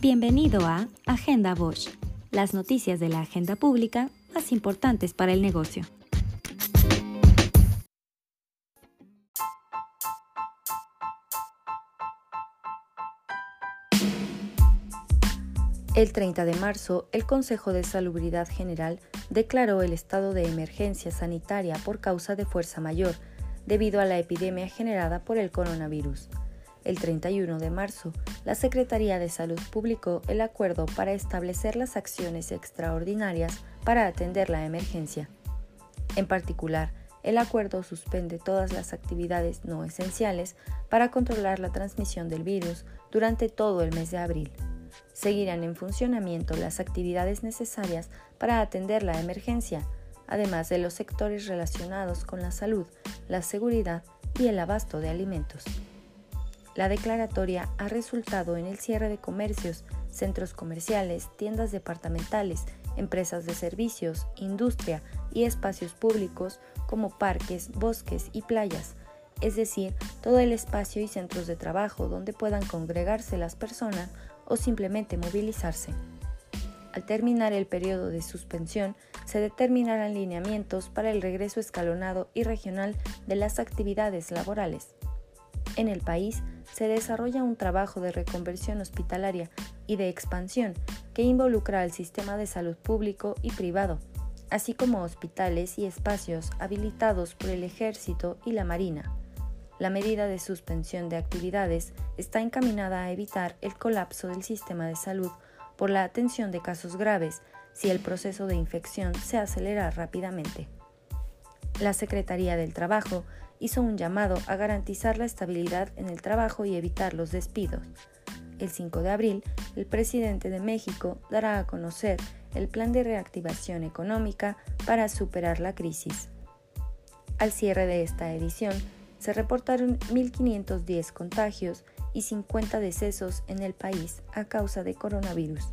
Bienvenido a Agenda Bosch, las noticias de la agenda pública más importantes para el negocio. El 30 de marzo, el Consejo de Salubridad General declaró el estado de emergencia sanitaria por causa de fuerza mayor, debido a la epidemia generada por el coronavirus. El 31 de marzo, la Secretaría de Salud publicó el acuerdo para establecer las acciones extraordinarias para atender la emergencia. En particular, el acuerdo suspende todas las actividades no esenciales para controlar la transmisión del virus durante todo el mes de abril. Seguirán en funcionamiento las actividades necesarias para atender la emergencia, además de los sectores relacionados con la salud, la seguridad y el abasto de alimentos. La declaratoria ha resultado en el cierre de comercios, centros comerciales, tiendas departamentales, empresas de servicios, industria y espacios públicos como parques, bosques y playas, es decir, todo el espacio y centros de trabajo donde puedan congregarse las personas o simplemente movilizarse. Al terminar el periodo de suspensión, se determinarán lineamientos para el regreso escalonado y regional de las actividades laborales. En el país, se desarrolla un trabajo de reconversión hospitalaria y de expansión que involucra al sistema de salud público y privado, así como hospitales y espacios habilitados por el Ejército y la Marina. La medida de suspensión de actividades está encaminada a evitar el colapso del sistema de salud por la atención de casos graves si el proceso de infección se acelera rápidamente. La Secretaría del Trabajo hizo un llamado a garantizar la estabilidad en el trabajo y evitar los despidos. El 5 de abril, el presidente de México dará a conocer el plan de reactivación económica para superar la crisis. Al cierre de esta edición, se reportaron 1.510 contagios y 50 decesos en el país a causa de coronavirus.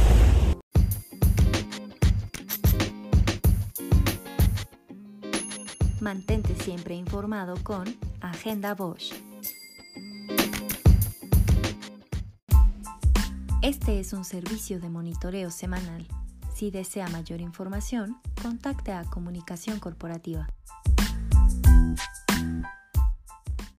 Mantente siempre informado con Agenda Bosch. Este es un servicio de monitoreo semanal. Si desea mayor información, contacte a Comunicación Corporativa.